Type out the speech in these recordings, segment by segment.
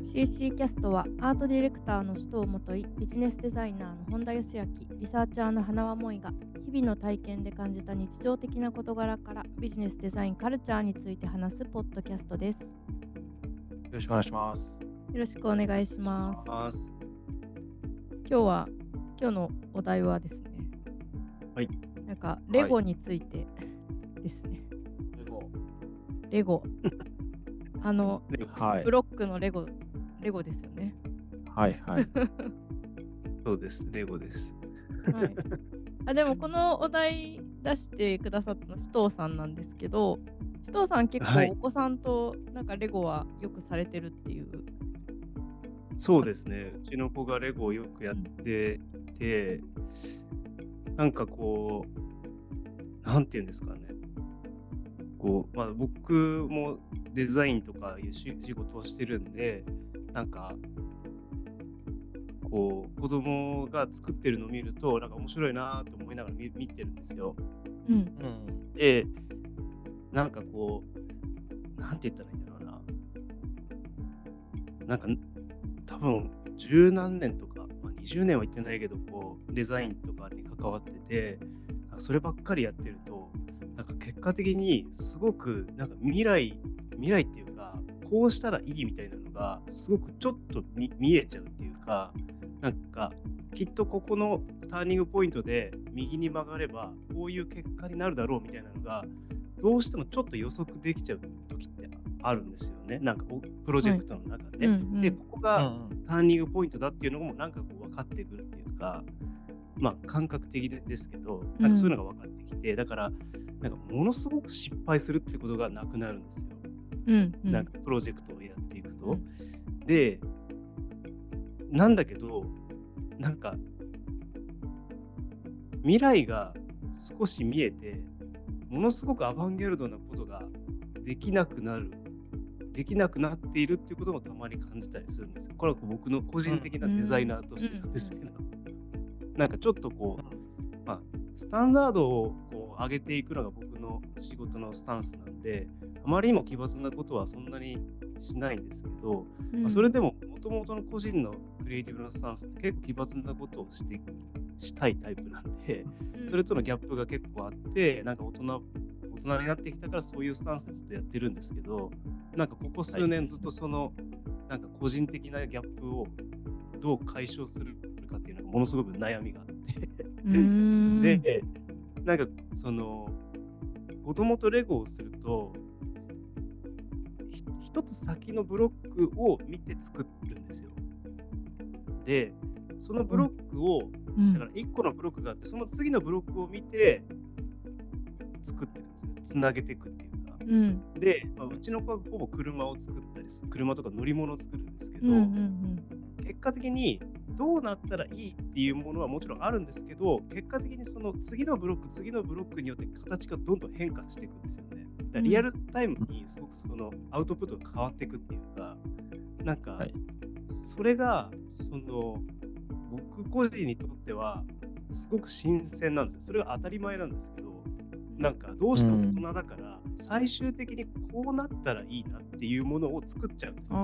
CC キャストはアートディレクターの首藤元井ビジネスデザイナーの本田義明リサーチャーの花輪萌が日々の体験で感じた日常的な事柄からビジネスデザインカルチャーについて話すポッドキャストです。よろしくお願いします。ろしくお願いします。今日は今日のお題はですね。はい。なんかレゴについてですね、レゴ。あのはい。ブ。ロックのレゴレゴですよね。はいはい。そうです、レゴです。はい、あでもこのお題出してくださったの首藤さんなんですけど首藤さん結はい構お子さんとなんかレゴはよくされてるっていう、そうですね、うちの子がレゴをよくやってて、なんかこう、なんていうんですかね、こう、まあ、僕もデザインとかいう仕仕事をしてるんで、なんか、こう、子供が作ってるのを見ると、なんか面白いなと思いながら見見てるんですよ。うんうん。で、なんかこう、なんて言ったらいいんだろうな。なんか、多分十何年とか、まあ、20年は言ってないけど、こう、デザインとかに関わってて、そればっかりやってると、なんか結果的にすごく、なんか未来、未来っていうか、こうしたらいいみたいなのが、すごくちょっと見見えちゃうっていうか、なんか、きっとここのターニングポイントで右に曲がればこういう結果になるだろうみたいなのがどうしてもちょっと予測できちゃう時ってあるんですよね。なんかおプロジェクトの中で。うんうん。でここうがん。ターニングポイントだっていうのもなんかこう分かってくるっていうかまあ感覚的でですけどなんかそういうのが分かってきて、だからなんかものすごく失敗するってことがなくなるんですよ。うんうん。なんかプロジェクトをやっていくと。うん。で、なんだけど、なんか、未来が少し見えて、ものすごくアバンギャルドなことができなくなる、できなくなっているっていうこともたまに感じたりするんですよ。これは僕の個人的なデザイナーとしてなんですけど、なんかちょっとこう、まあ、スタンダードをこう上げていくのが僕の仕事のスタンスなんで、あまりにも奇抜なことはそんなにしないんですけど、うん。まあ、それでももともとの個人のクリエイティブなスタンスって結構奇抜なことをしてしたいタイプなんで、うん。それとのギャップが結構あって、なんか大人大人になってきたからそういうスタンスでずっとやってるんですけど、なんかここ数年ずっとその、なんか個人的なギャップをどう解消するかっていうのがものすごく悩みがあって。で、なんかその子供とレゴをするとひ一つ先のブロックを見て作るんですよ。でそのブロックを、うんだから1個のブロックがあってその次のブロックを見て作っていくんですよ。つなげていくっていうか。うんで、まあ、うちの子はほぼ車を作ったりす車とか乗り物を作るんですけど、うんうん結果的にどうなったらいいっていうものはもちろんあるんですけど結果的にその次のブロック次のブロックによって形がどんどん変化していくんですよね。だリアルタイムにすごくそのアウトプットが変わっていくっていうかなんかはい。それがその僕個人にとってはすごく新鮮なんですよ。それが当たり前なんですけどなんかどうしても大人だから最終的にこうなったらいいなっていうものを作っちゃうんですよ。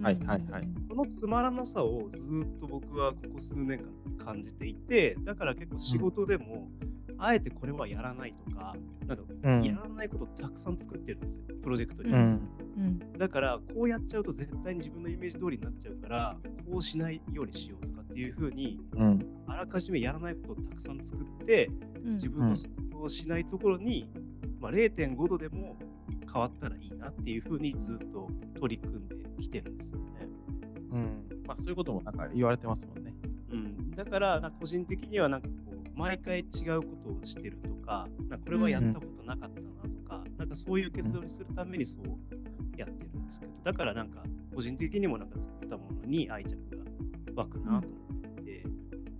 はいはいはい。このつまらなさをずっと僕はここ数年間感じていて、だから結構仕事でも、あえてこれはやらないとか、なんかうんやらないことをたくさん作ってるんですよ、プロジェクトに。うん。うんだから、こうやっちゃうと絶対に自分のイメージ通りになっちゃうから、こうしないようにしようとかっていうふうに、うん。あらかじめやらないことをたくさん作って、うん自分の想像しないところに、まあ、0.5度でも変わったらいいなっていうふうにずっと取り組んできてるんですよね。うん。まあそういうこともなんか言われてますもんね。うん、だから個人的にはなんか毎回違うことをしてるとかなこれはやったことなかったなとか、なんかそういう結論にするためにそうやってるんですけどだからなんか個人的にもなんか作ったものに愛着が湧くなと思っていて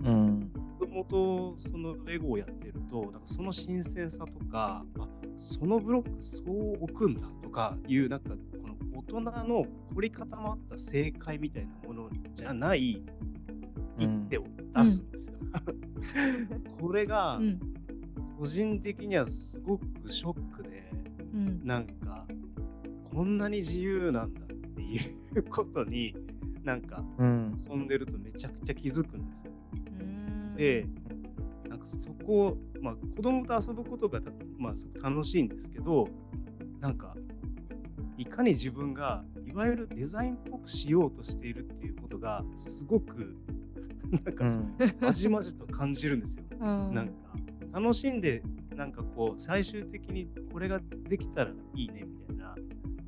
うん。もともとそのレゴをやってるとなんかその新鮮さとかあそのブロックそう置くんだとかいうなんかこの大人の凝り固まった正解みたいなものじゃない一手を出すんですよ。これがうん個人的にはすごくショックで、うんなんかこんなに自由なんだっていうことになんかうん。遊んでるとめちゃくちゃ気づくんですよ。うーんで、なんかそこ、まあ、子供と遊ぶことがた、まあ、すごく楽しいんですけど、なんか、いかに自分が、いわゆるデザインっぽくしようとしているっていうことが、すごく、なんか、うん。まじまじと感じるんですよ。うんなんか、楽しんで、なんかこう、最終的にこれができたらいいねみたいな、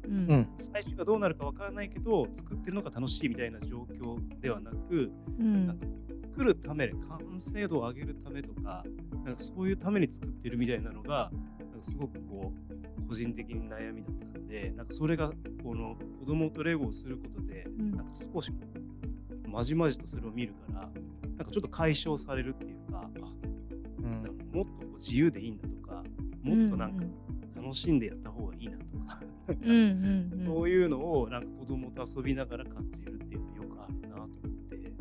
うんうん。最終がどうなるかわからないけど、作ってるのが楽しいみたいな状況ではなく、うんなんか作るためで完成度を上げるためとか、なんかそういうために作ってるみたいなのが、なんかすごくこう、個人的に悩みだったんで、なんかそれが、この子供とレゴをすることで、うんなんか少し、まじまじとそれを見るから、なんかちょっと解消されるっていうか、あうん。なんかもっとこう自由でいいんだとか、もっとなんか楽しんでやった方がいいなとか、うん そういうのをなんか子供と遊びながら感じるっていうのよくあるなと思って。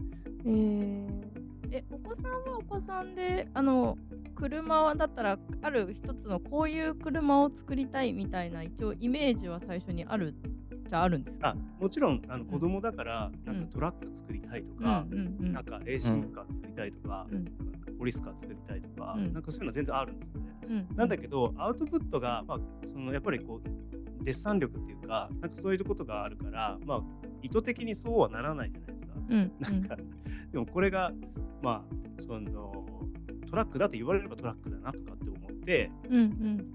えー。えお子さんはお子さんであの車はだったらある一つのこういう車を作りたいみたいな一応イメージは最初にあるじゃあるんですか？あもちろんあのん。子供だから、なんうん。かトラック作りたいとか、なんかレーシングカー作りたいとか、うん。ポリスカー作りたいとか、うん。なんかそういうのは全然あるんですよね。うん。なんだけど、アウトプットが、まあ、そのやっぱりこう、デッサン力っていうか、なんかそういうことがあるから、まあ、意図的にそうはならないじゃないですか。うん。なんか、でもこれが、まあ、その、トラックだと言われればトラックだなとかって思ってうん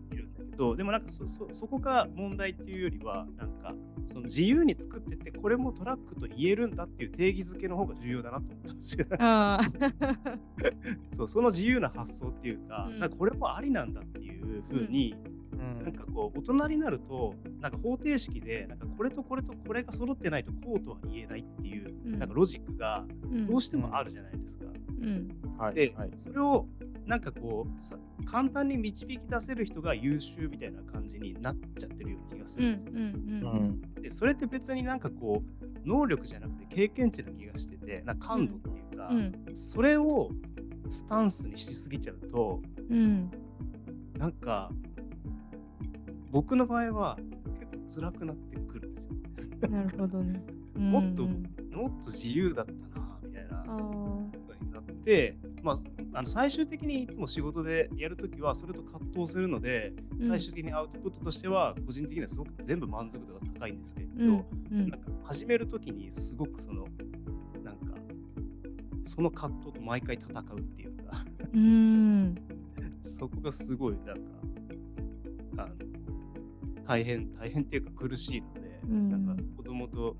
うんいるんだけど、でもなんかそそそこが問題っていうよりは、なんか、その自由に作ってて、これもトラックと言えるんだっていう定義づけの方が重要だなと思ったんですよ。そうその自由な発想っていうか、うんなんかこれもありなんだっていうふうに、うんなんかこう大人になるとなんか方程式でなんかこれとこれとこれが揃ってないとこうとは言えないっていう、うんなんかロジックがうんどうしてもあるじゃないですか。うんはい。で、はい。それをなんかこうさ簡単に導き出せる人が優秀みたいな感じになっちゃってるような気がすうんるんですよ。うんうんうん。でそれって別になんかこう能力じゃなくて経験値な気がしててなんか感度っていうか、うんそれをスタンスにしすぎちゃうとうんなんか僕の場合は結構辛くなってくるんですよ。なるほどね もっとうんもっと自由だったなみたいなことになって、まあ、あの最終的にいつも仕事でやるときはそれと葛藤するので、うん。最終的にアウトプットとしては個人的にはすごく全部満足度が高いんですけど、うん。うん。なんか始めるときにすごくそのなんかその葛藤と毎回戦うっていうかうん。そこがすごいなんかあの大変大変っていうか苦しいので、うん。なんか子供と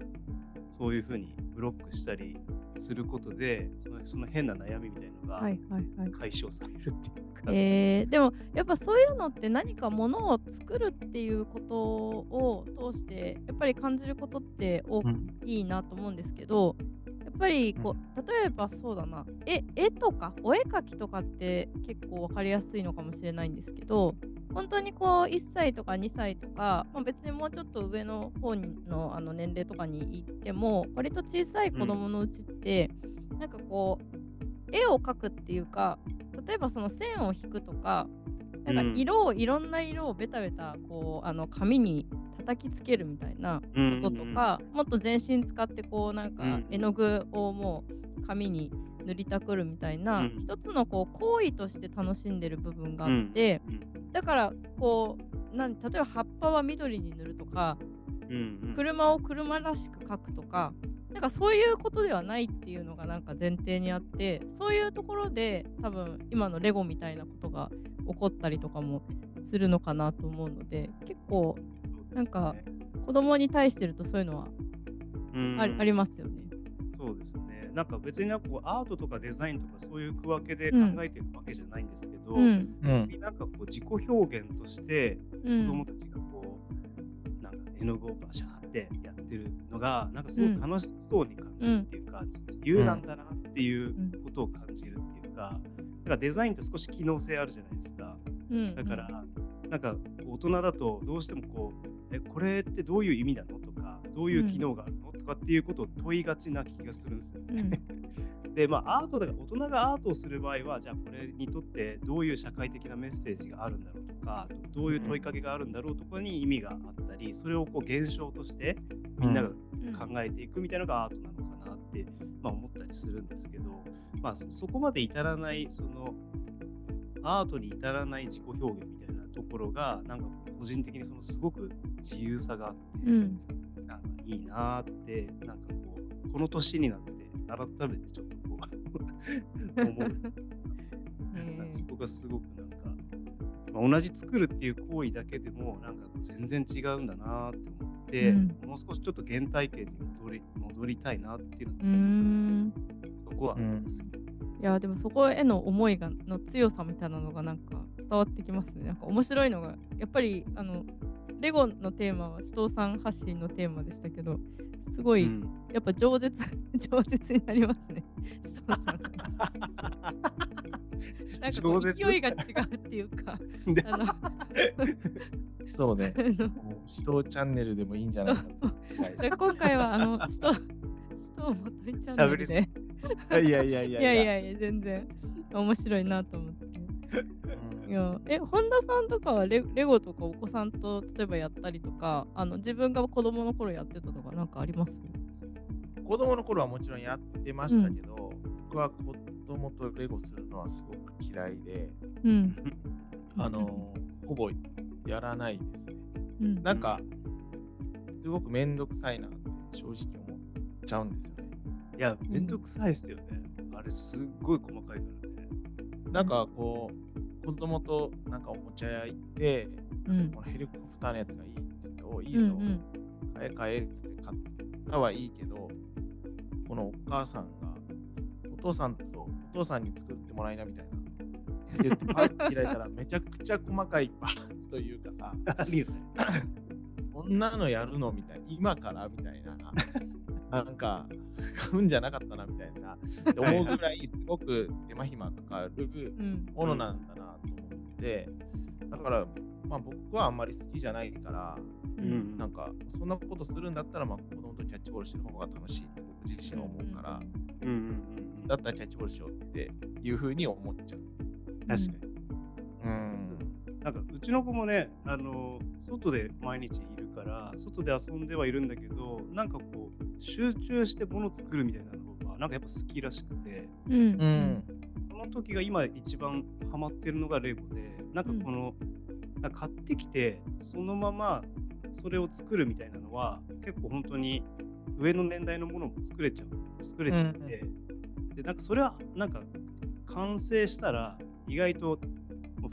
そういうふうにブロックしたりすることでそのその変な悩みみたいなのがはいはいはい。解消されるっていうか、えーでもやっぱそういうのって何かものを作るっていうことを通してやっぱり感じることって多くうんいいなと思うんですけどやっぱりこう例えばそうだな。絵絵とかお絵描きとかって結構分かりやすいのかもしれないんですけど本当にこう1歳とか2歳とか、まあ、別にもうちょっと上の方のあの年齢とかに行っても割と小さい子供のうちって、なんかこう絵を描くっていうか例えばその線を引くとかなんかうん。色を、いろんな色をベタベタこうあの紙に叩きつけるみたいなうん。こととか、もっと全身使ってこうなんかうん。絵の具をもう紙に塗りたくるみたいな、うん。一つのこう行為として楽しんでる部分があって、だからこうなん例えば葉っぱは緑に塗るとかうんうん。うん車を車らしく描くとかなんかそういうことではないっていうのがなんか前提にあってそういうところで多分今のレゴみたいなことが起こったりとかもするのかなと思うので結構なんか子供に対してるとそういうのはうん。あ,、ありますよね。そうですね。なんか別になんかこうアートとかデザインとかそういう区分けで考えてるわけじゃないんですけど、うん。うん。なんかこう自己表現としてうん。子供たちがこう、なんか絵の具をバシャーってやってるのがなんかすごく楽しそうに感じるっていうか、自由なんだなっていうことを感じるっていうか、だからデザインって少し機能性あるじゃないですか。うん。だから、なんか大人だとどうしてもこう、え、これってどういう意味なのとか、どういう機能があるのとかっていうことを問いがちな気がするんですよね。で、まあ、アートだから、大人がアートをする場合は、じゃあこれにとってどういう社会的なメッセージがあるんだろうとか、どういう問いかけがあるんだろうとかに意味があったり、それをこう現象としてみんなが考えていくみたいなのがアートなのかなって、まあ、思ったりするんですけど、まあ、そそこまで至らないそのアートに至らない自己表現みたいなところがなんか個人的にそのすごく自由さがあって、うんいいなーってなんかこうこの年になって改めてちょっとこう 思う。そこがすごくなんか、まあ、同じ作るっていう行為だけでもなんか全然違うんだなって思って、うん。もう少しちょっと原体験に戻り戻りたいなっていうのーうーん。そこはあります。いやでもそこへの思いがの強さみたいなのがなんか伝わってきますね。なんか面白いのがやっぱりあのレゴのテーマは首藤さん発信のテーマでしたけどすごい、うんやっぱ饒舌 饒舌になりますね。首藤さんなんか 勢いが違うっていうかであの そうね。あのもう指導チャンネルでもいいんじゃないかと。じゃあ今回はあの首藤首藤元井チャンネ喋りすルでいやいやいやいやいやいや全然面白いなと思って。うんいやえ本田さんとかはレレゴとかお子さんと例えばやったりとかあの自分が子供の頃やってたとかなんかあります？子供の頃はもちろんやってましたけど、僕は子供とレゴするのはすごく嫌いで、うん。あの、ほぼやらないですね。うん、なんか、すごくめんどくさいなって正直思っちゃうんですよね。いや、めんどくさいですよね。あれ、すっごい細かいからね。なんかこう、子供となんかおもちゃ屋行って、うん。このヘリコプターのやつがいいって言って、おいいぞ、うんうん。買え買えっつって買ったはいいけど、このお母さんが、お父さんとお父さんに作ってもらいなみたいな。って言って、パッて開いたら、めちゃくちゃ細かいパーツというかさ。こんなのやるのみたいな、今からみたいな、なんか、買うんじゃなかったなみたいな、思うぐらい、すごく手間暇かかるうんものなんだなと思って、だから、まあ僕はあんまり好きじゃないから、うんなんか、そんなことするんだったら、まあ子供とキャッチボールしてる方が楽しいって僕自身は思うから、うんうんうん。だったらキャッチボールしようっていうふうに思っちゃう。確かに。うん。なんかうちの子もね、あの外で毎日いるから、外で遊んではいるんだけど、なんかこう、集中して物作るみたいなのが、なんかやっぱ好きらしくて、うん。うん。その時が今一番ハマってるのがレゴで、なんかこの、なんか買ってきて、そのままそれを作るみたいなのは、結構本当に上の年代のものも作れちゃう、作れちゃって、で、なんかそれは、なんか完成したら、意外ともう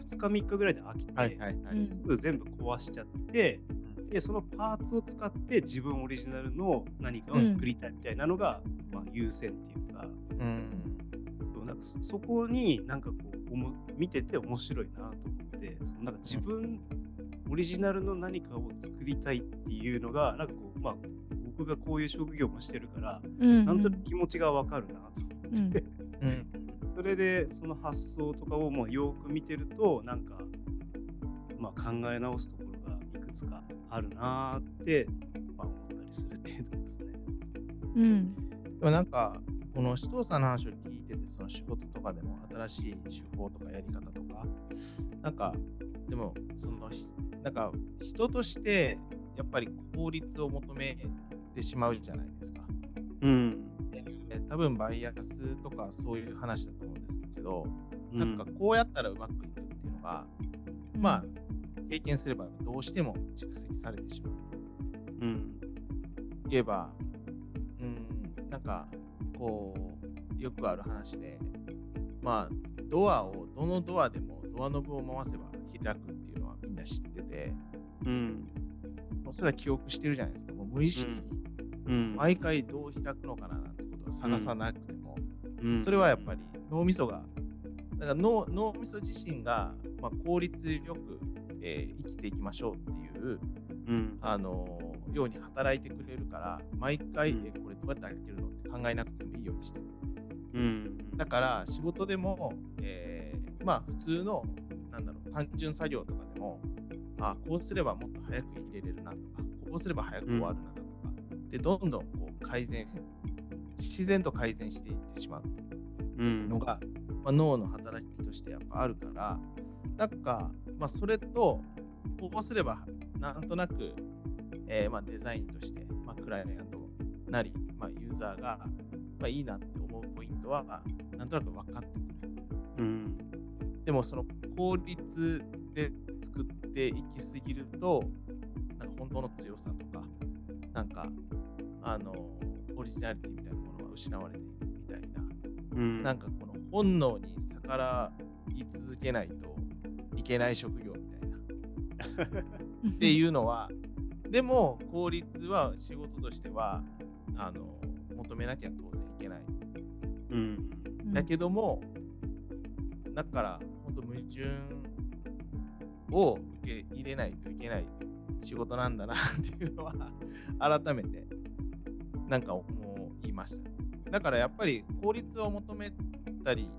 2日3日ぐらいで飽きて、はいはいはい。うん。すぐ全部壊しちゃって、でそのパーツを使って自分オリジナルの何かを作りたいみたいなのが、まあ、優先っていうか。うん。そうなんかそそこになんかこうおも見てて面白いなと思ってそのなんか自分オリジナルの何かを作りたいっていうのがなんかこうまあ僕がこういう職業もしてるから、うん。なんとなく気持ちがわかるなと思って、うん。それでその発想とかをもうよく見てるとなんか、まあ、考え直すところがいくつかあるなーって、まあ、思ったりするっていうところですね。うんでもなんか、この首藤さんの話を聞いてて、その仕事とかでも新しい手法とかやり方とか、なんか、でも、その、ひなんか、人として、やっぱり効率を求めてしまうじゃないですか。うん。で多分バイアスとかそういう話だとけど、うなんかこうやったらうまくいくっていうのが、まあ、経験すればどうしても蓄積されてしまう。うん。言えば、うん、なんか、こう、よくある話で、まあ、ドアを、どのドアでもドアノブを回せば開くっていうのはみんな知ってて、うん。もうそれは記憶してるじゃないですか。もう無意識に、うん。毎回どう開くのかななんてことは探さなくても、うんそれはやっぱり脳みそが、だから脳脳みそ自身が、まあ、効率よく、えー生きていきましょうっていう、うん。あのーように働いてくれるから、毎回、うんえこれどうやって開けるのって考えなくてもいいようにしてる。うん。だから仕事でも、えーまあ普通の、なんだろう、単純作業とかでも、あこうすればもっと早く入れれるなとか、こうすれば早く終わるなとか、で、どんどんこう改善、自然と改善していってしまう。うん。のが、まあ、脳の働きとしてやっぱあるから、なんか、まあ、それと、こうすれば、なんとなく、えーまあ、デザインとして、まあ、クライアントなり、まあ、ユーザーが、まあ、いいなって思うポイントは、なんとなく分かってくる。うん。でもその効率で作っていきすぎると、なんか本当の強さとか、なんか、あの、オリジナリティみたいなものが失われているみたいな、うん。なんかこの本能に逆らい続けないといけない職業みたいな。っていうのは、でも効率は仕事としてはあの求めなきゃ当然いけない。うん。うんだけども、だから本当矛盾を受け入れないといけない仕事なんだなっていうのは改めてなんか思いました。だからやっぱり効率を求めたり、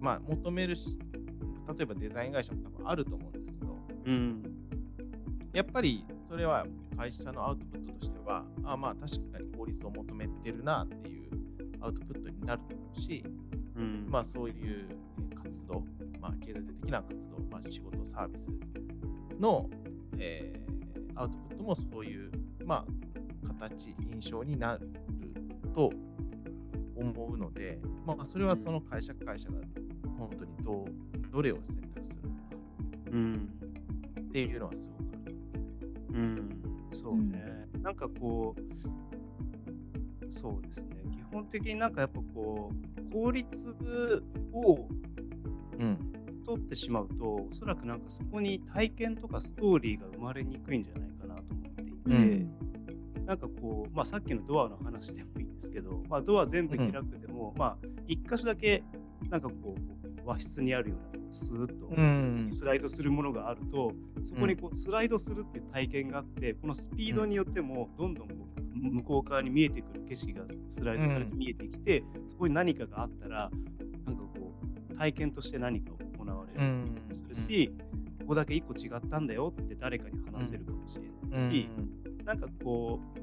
まあ求めるし、例えばデザイン会社も多分あると思うんですけど、うん。やっぱりそれは会社のアウトプットとしては、あまあ確かに効率を求めてるなっていうアウトプットになると思うし、うん。まあそういうえー活動、まあ経済的な活動、まあ仕事、サービスの、えーアウトプットもそういう、まあ形、印象になると思うので、まあそれはその会社会社が本当にどう、どれを選択するのかうん。っていうのはすごくあると思いますね。うん、そうね。なんかこう、そうですね。基本的になんかやっぱこう、効率をうん。取ってしまうと、おそらくなんかそこに体験とかストーリーが生まれにくいんじゃないかなと思っていて、うんなんかこう、まあさっきのドアの話でもいいんですけど、まあドア全部開くでも、まあ一箇所だけなんかこう和室にあるようなスーッとうん。スライドするものがあると、そこにこうスライドするっていう体験があって、このスピードによってもどんどん向こう側に見えてくる景色がスライドされて見えてきて、そこに何かがあったら、なんかこう体験として何かを行われるするし、ここだけ一個違ったんだよって誰かに話せるかもしれないし、なんかこう、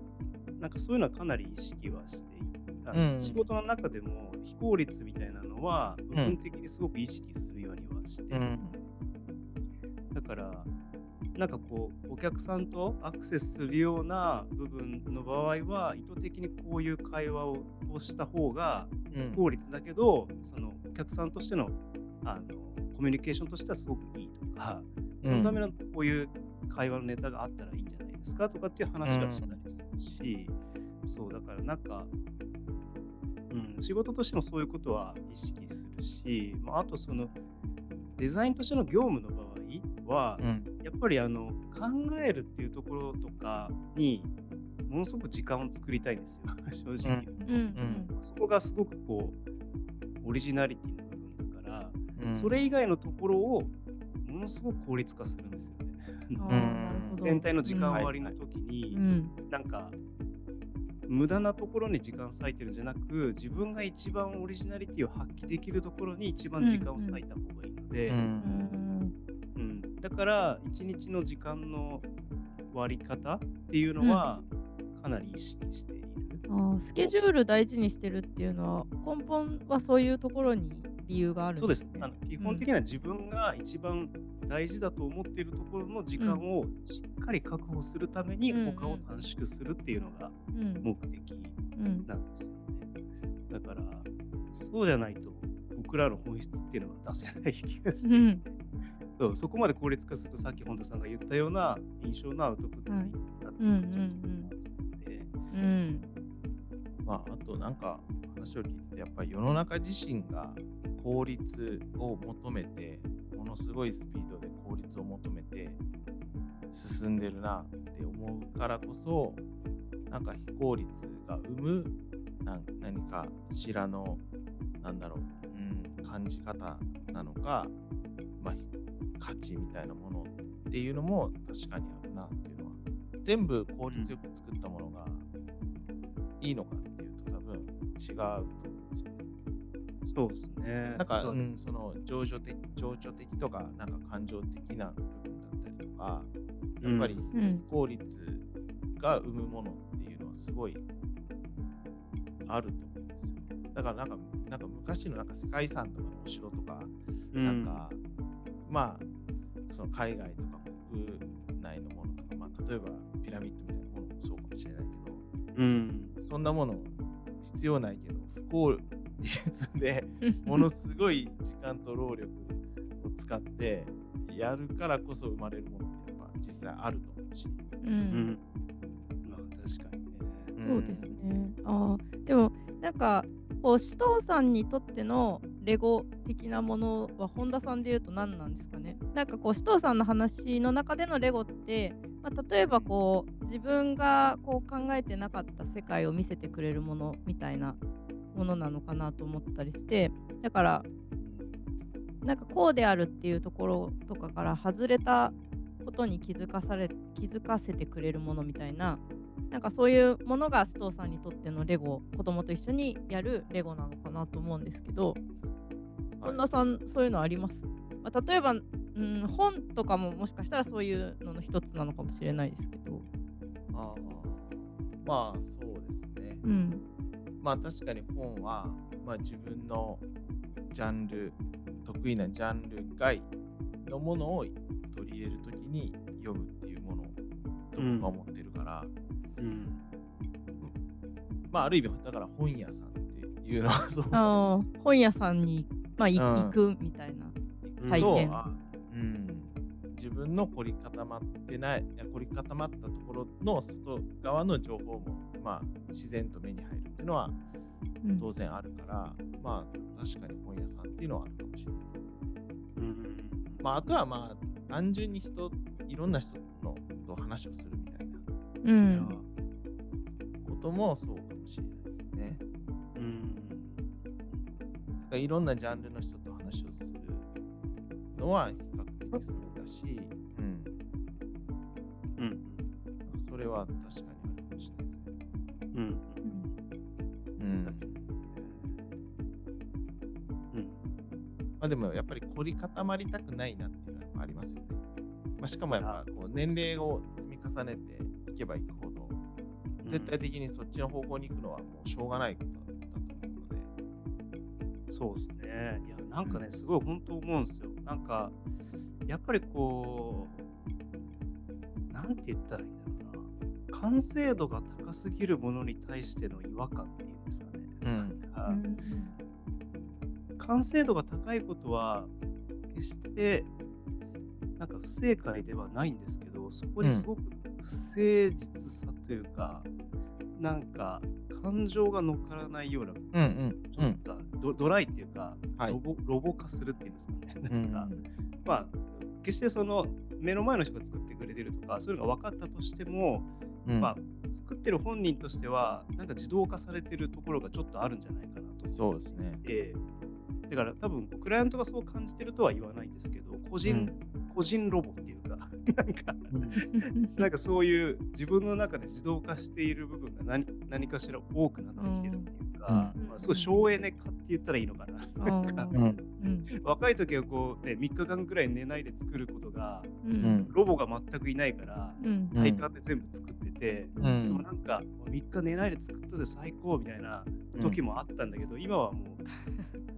なんかそういうのはかなり意識はしている。あのうん。仕事の中でも非効率みたいなのは部分的にすごく意識するようにはしてうん。だから、なんかこう、お客さんとアクセスするような部分の場合は、意図的にこういう会話ををした方がうん。非効率だけど、そのお客さんとしてのあのコミュニケーションとしてはすごくいいとか、そのためのこういう会話のネタがあったらいいんじゃないですか？とかっていう話はしたりするし、そう、だからなんか、うん、仕事としてもそういうことは意識するし、まあ、あとそのデザインとしての業務の場合は、うん。やっぱりあの考えるっていうところとかにものすごく時間を作りたいんですよ、正直。うん。うん。そこがすごくこう、オリジナリティの部分だから、うん。それ以外のところをものすごく効率化するんですよね。全体の時間うん割の時に、うん。なんか、無駄なところに時間割いてるんじゃなく、自分が一番オリジナリティを発揮できるところに一番時間を割いた方がいいので、うんうん。うん、だから一日の時間の割り方っていうのはかなり意識している。あースケジュール大事にしてるっていうのは根本はそういうところに理由があるんそうです。あの基本的には自分が一番大事だと思っているところの時間をしっかり確保するためにうん。他を短縮するっていうのがうん。目的うんなんですよね。だからそうじゃないと僕らの本質っていうのは出せない気がして、うん。そうそこまで効率化するとさっき本田さんが言ったような印象のアウトプットになってくるんじゃないかなと思って。うん。まあ、あとなんか話を聞いててやっぱり世の中自身が効率を求めてものすごいスピードで効率を求めて進んでるなって思うからこそなんか非効率が生む何かしらのなんだろう、うん、感じ方なのか、まあ、価値みたいなものっていうのも確かにあるなっていうのは全部効率よく作ったものがいいのかっていうと多分違うと。そう。ですね。なんか、そううん、その情緒的情緒的とかなんか感情的な部分だったりとかやっぱり効率が生むものっていうのはすごいあると思うんですよ。だからなんかなんか昔のなんか世界遺産とかのお城とか、うん。なんかまあその海外とか国内のものとか、まあ、例えばピラミッドみたいなものもそうかもしれないけどうん、そんなもの必要ないけど、不効率で ものすごい時間と労力を使ってやるからこそ生まれるものってやっぱ実際あると思うし。ううんん。まあ確かにね。そうですね。ああ、でもなんかこう首藤さんにとってのレゴ的なものは本田さんで言うと何なんですかね？なんかこう首藤さんの話の中でのレゴって、まあ、例えばこう自分がこう考えてなかった世界を見せてくれるものみたいなものなのかなと思ったりして、だからなんかこうであるっていうところとかから外れたことに気づかされ気づかせてくれるものみたいななんかそういうものが首藤さんにとってのレゴ子供と一緒にやるレゴなのかなと思うんですけど本田さんそういうのあります、まあ、例えば、うん、本とかももしかしたらそういうのの一つなのかもしれないですけど、ああまあそうですね。うんまあ確かに本は、まあ、自分のジャンル得意なジャンル外のものを取り入れるときに読むっていうものと僕は思ってるから、うん。まあある意味だから本屋さんっていうのはそう本屋さんに、まあ、いうん。行くみたいな。れ体験。うん、自分の凝り固まってないいや凝り固まったところの外側の情報も、まあ、自然と目に入るっていうのはうん当然あるから、まあ確かに本屋さんっていうのはあるかもしれないですね。うん。まあ、あとはまあ単純に人いろんな人のと話をするみたいなうんこともそうかもしれないですね。うん。だからいろんなジャンルの人と話をするのは比較的スムーし、うん、うん。それは確かにあるかもしれないですね。うん。うんうん。まあ、でもやっぱり凝り固まりたくないなっていうのはありますよね。まあ、しかもやっぱこう年齢を積み重ねていけばいくほど、絶対的にそっちの方向に行くのはもうしょうがないことだと思うので。そうですね。いや、なんかね、すごい本当思うんですよ。なんか、やっぱりこう、なんて言ったらいいんだろうな。完成度が高すぎるものに対しての違和感っていうんですかね。うんなんかうん完成度が高いことは、決して、なんか不正解ではないんですけど、そこにすごく不誠実さというか、なんか感情が乗っからないような、うんうんちょっとドドライっていうか、はいロボロボ化するっていうんですかね。うなんか、んまあ、決してその目の前の人が作ってくれてるとか、そういうのが分かったとしても、うん。まあ、作ってる本人としては、なんか自動化されてるところがちょっとあるんじゃないかなと。そうですね。ええ。だから多分、クライアントがそう感じてるとは言わないんですけど、個人、個人ロボっていうか、なんか、なんかそういう自分の中で自動化している部分が何何かしら多くなってきてるっていうか、うん。まあ、すごい省エネ化って言ったらいいのかな。なんかあーうん。うん。若い時はこう、ね、3日間くらい寝ないで作ることが、ううん。んロボが全くいないから、うん。体感で全部作ってて、うでんもなんか3日寝ないで作ったぜ最高みたいな時もあったんだけど、今はも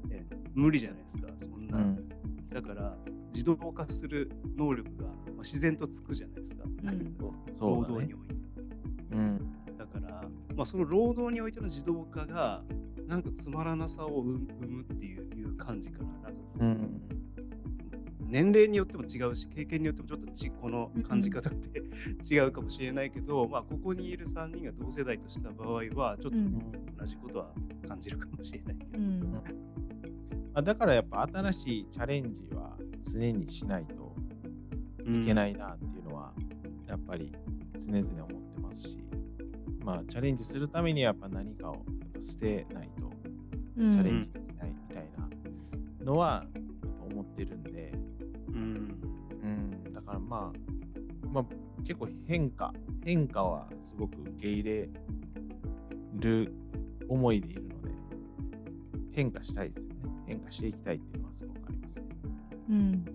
う、ね、無理じゃないですか、そんな。うん。だから、自動化する能力が、まあ、自然とつくじゃないですか、うん。そうだね。労働において。うん。だから、まあ、その労働においての自動化が、なんかつまらなさを生むっていういう感じかな。なんか。こううん。年齢によっても違うし、経験によってもちょっとちこの感じ方って違うかもしれないけど、まあ、ここにいる3人が同世代とした場合は、ちょっとうん。同じことは感じるかもしれないけど。うん。あだからやっぱ新しいチャレンジは常にしないといけないなっていうのはやっぱり常々思ってますし、まあチャレンジするためにはやっぱ何かをやっぱ捨てないとうんチャレンジできないみたいなのは思ってるんで、うん。うん、だからまあ、まあ、結構変化、変化はすごく受け入れる思いでいるので、変化したいですよね。変化していきたいっていうのはすごくありますね。うん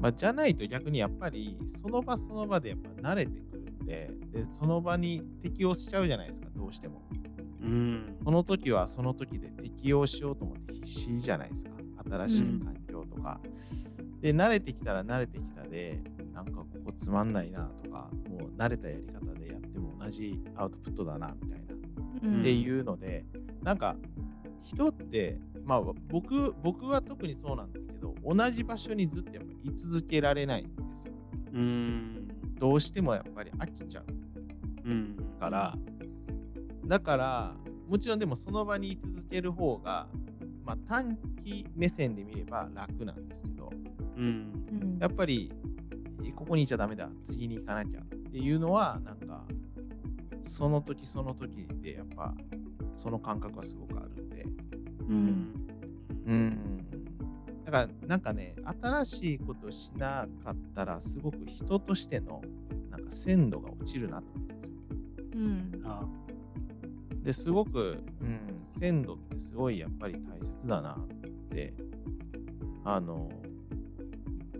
まあ、じゃないと逆にやっぱりその場その場でやっぱ慣れてでで、その場に適応しちゃうじゃないですか、どうしても。うん。その時はその時で適応しようと思って必死じゃないですか。新しいうん環境とか。で、慣れてきたら慣れてきたで、なんかここつまんないなとか、もう慣れたやり方でやってても同じアウトプットだなみたいな、うんっていうのでなんか人ってまあ僕僕は特にそうなんですけど同じ場所にずっとやっぱ居続けられないんですようん。どうしてもやっぱり飽きちゃううん。から、だから、もちろんでもその場に居続ける方が、まあ、短期目線で見れば楽なんですけど、うん。うんやっぱり、えここにいちゃダメだ、次に行かなきゃっていうのは、なんか、その時その時で、やっぱ、その感覚はすごくあるんで、うんうん。だから、なんかね、新しいことしなかったら、すごく人としての、なんか鮮度が落ちるなと思ったんですよ。うん。あですごく、うん、鮮度ってすごいやっぱり大切だなってあの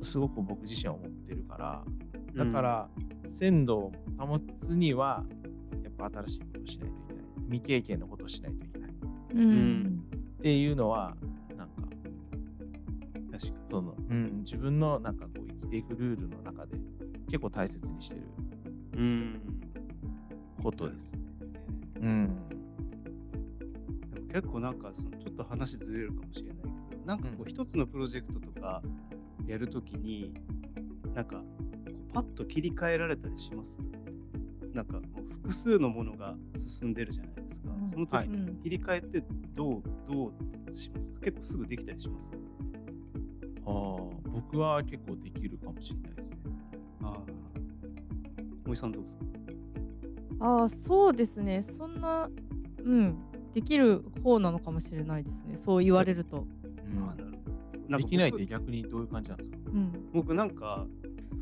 すごく僕自身は思ってるからだから、鮮度を保つにはやっぱ新しいことをしないといけない。未経験のことをしないといけない。っうん。ていうのは確かに。その、うん、自分のなんかこう生きていくルールの中で結構大切にしてるうん。ことですね。うん。でも結構なんかそのちょっと話ずれるかもしれないけどなんかこううん。一つのプロジェクトとかやるときになんかこうパッと切り替えられたりします？なんかもう複数のものが進んでるじゃないですか、うん。その時切り替えってどうどうします？結構すぐできたりします？僕は結構できるかもしれないですね。ああ森さんどうですかああそうですね。そんなうん。できる方なのかもしれないですね。そう言われると。ああなるほど。なんかできないっ僕て逆にどういう感じなんですか？うん。僕なんか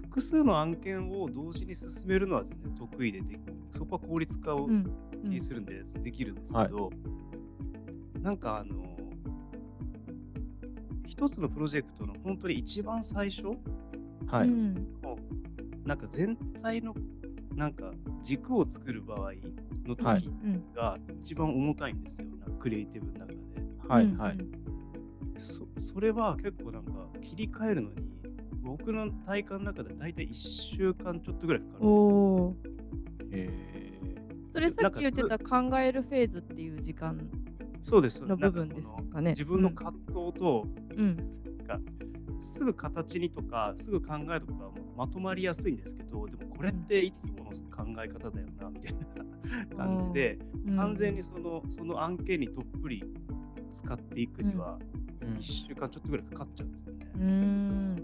複数の案件を同時に進めるのは全然得意ででそこは効率化をうん。気するんでできるんですけど、なんかあの一つのプロジェクトの本当に一番最初はい。うんのなんか全体のなんか軸を作る場合のはい時うんが一番重たいんですよ、なんかクリエイティブの中で。うんはいはい。そそれは結構なんか切り替えるのに僕の体感の中で大体1週間ちょっとぐらいかかるんですよ。おおえそれさっき言ってた考えるフェーズっていう時間そうです。の部分ですかね。自分の葛藤と、うん。なんかすぐ形にとかすぐ考えとかもまとまりやすいんですけどでもこれっていつもの考え方だよなみたいな感じで、うん。完全にそのその案件にどっぷり使っていくにはー1週間ちょっとぐらいかかっちゃうんですよね。うーん。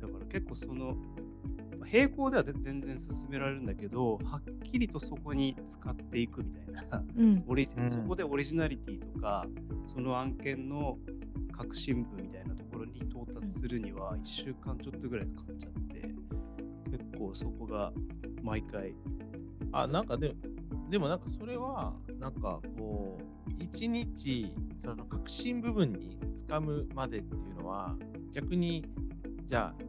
だから結構その並行では全然進められるんだけどはっきりとそこに使っていくみたいな。うん。そこでオリジナリティとかその案件の革新部みたいなところに到達するには1週間ちょっとぐらいかかっちゃって結構そこが毎回あ、なんかででもなんかそれは、なんかこう、一日、その革新部分に掴むまでっていうのは、逆に、じゃあ、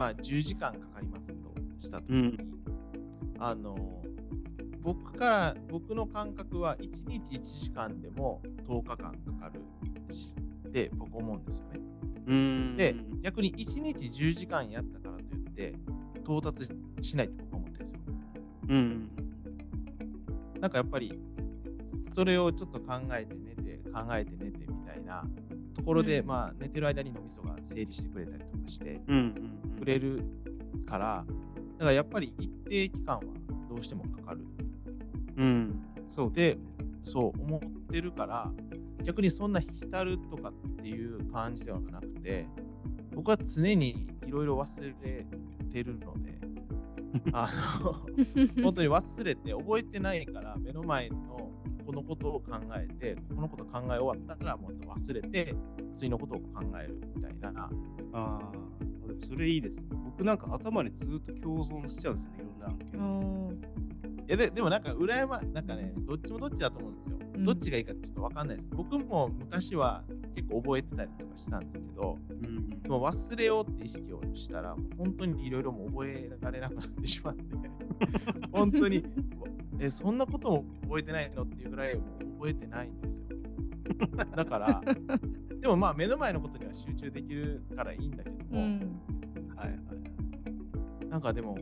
まあ10時間かかりますとしたときに、あの、僕から、僕の感覚は1日1時間でも10日間かかるしって僕思うんですよね。うーんで、逆に1日10時間やったからといって、到達しないって僕は思ってるんですよ。うんなんかやっぱり、それをちょっと考えて寝て、考えて寝てみたいなところで、うん。まあ寝てる間に脳みそが整理してくれたりとかしてくれるから、だからやっぱり一定期間はどうしてもかかる。うん。そう。で、そう思ってるから、逆にそんな浸るとかっていう感じではなくて、僕は常にいろいろ忘れてるので、あの、本当に忘れて覚えてないから目の前のこのことを考えてこのこと考え終わったらもっと忘れて次のことを考えるみたいな。ああでもそれいいですね。僕なんか頭にずっと共存しちゃうんですよねいろんな案件。いやででもなんか羨まなんかねどっちもどっちだと思うんですよ、うん。どっちがいいかちょっと分かんないです。僕も昔は結構覚えてたりとかしたんですけどうんでも忘れようって意識をしたら本当にいろいろもう覚えられなくなってしまって。本当にえそんなことも覚えてないの？っていうぐらい覚えてないんですよ だからでもまあ目の前のことには集中できるからいいんだけども、うんはいはいなんかでも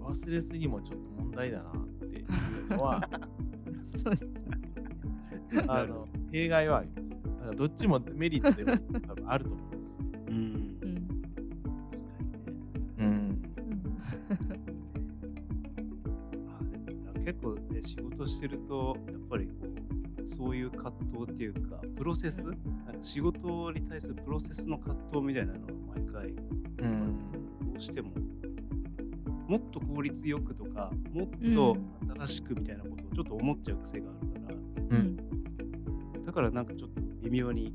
忘れすぎもちょっと問題だなっていうのは。あの弊害はあります。だからどっちもメリットデメリット多分あると思。う仕事してると、やっぱりこう、そういう葛藤っていうか、プロセス、なんか仕事に対するプロセスの葛藤みたいなのが毎回、うん。どうしても、もっと効率よくとか、もっと新しくみたいなことをちょっと思っちゃう癖があるから、うん。だからなんかちょっと微妙に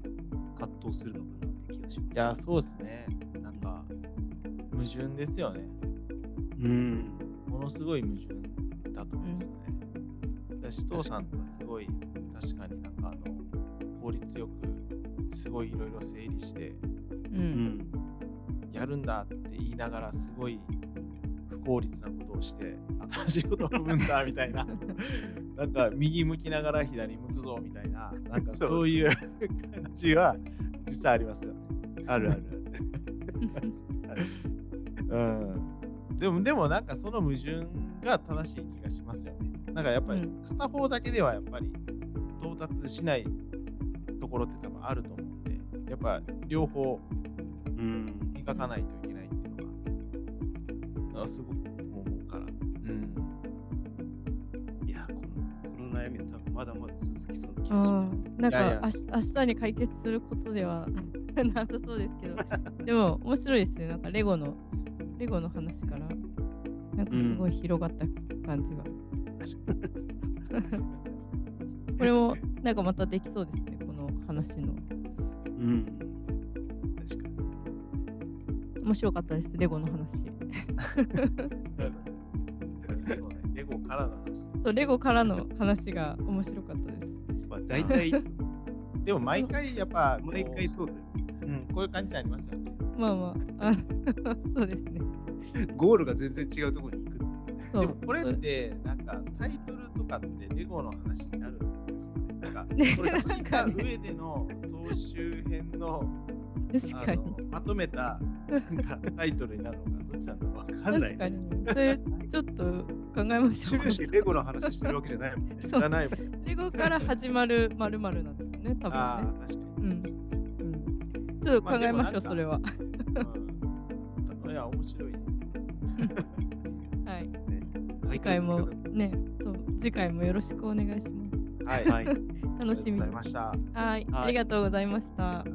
葛藤するのかなって気がします。いや、そうですね。なんか、矛盾ですよね。うん。ものすごい矛盾だと思います。だから紫藤さんとかすごい、確かになんかあの、効率よく、すごいいろいろ整理して、う。うんん。やるんだって言いながら、すごい不効率なことをして、新しいことを踏むんだみたいな。なんか右向きながら左向くぞみたいな、なんかそういう感じは実際ありますよね。あるある うん。でも、でもなんかその矛盾が正しい気がしますよね。なんかやっぱりうん片方だけではやっぱり到達しないところって多分あると思うんで、やっぱ両方うん。磨かないといけないっていうのが、あすごく思うから。うん。いや、このこの悩みは多分まだまだ続きそうな気がしあます。ーなんいやいやか明日明日に解決することでは なさそうですけど でも面白いですねなんかレゴのレゴの話からなんかすごい広がった感じが、これもなんかまたできそうですねこの話のうん。確かに。面白かったですレゴの話そうね、レゴからの話。そうレゴからの話が面白かったですまあ、大体でも毎回やっぱ毎回そうだよ。うん、こういう感じになりますよね。まあまああそうですねゴールが全然違うところにでもこれそってなんかタイトルとかってレゴの話になるんですか ねなんかねこれ聞いた上での総集編の確かにあのまとめたなんかタイトルになるのかどっちなんだろうわかんない。確かにそれちょっと考えましょう終始レゴの話してるわけじゃないもんね。そうないもん。レゴから始まるまるなんですよね、多ああ分ね。確かに。うんうん、ちょっと考えましょう、それは。うん、いや面白いです。はい。ね次回もね、そう、次回もよろしくお願いします。はい。はい。楽しみにありがとうございました。はい、はいありがとうございました。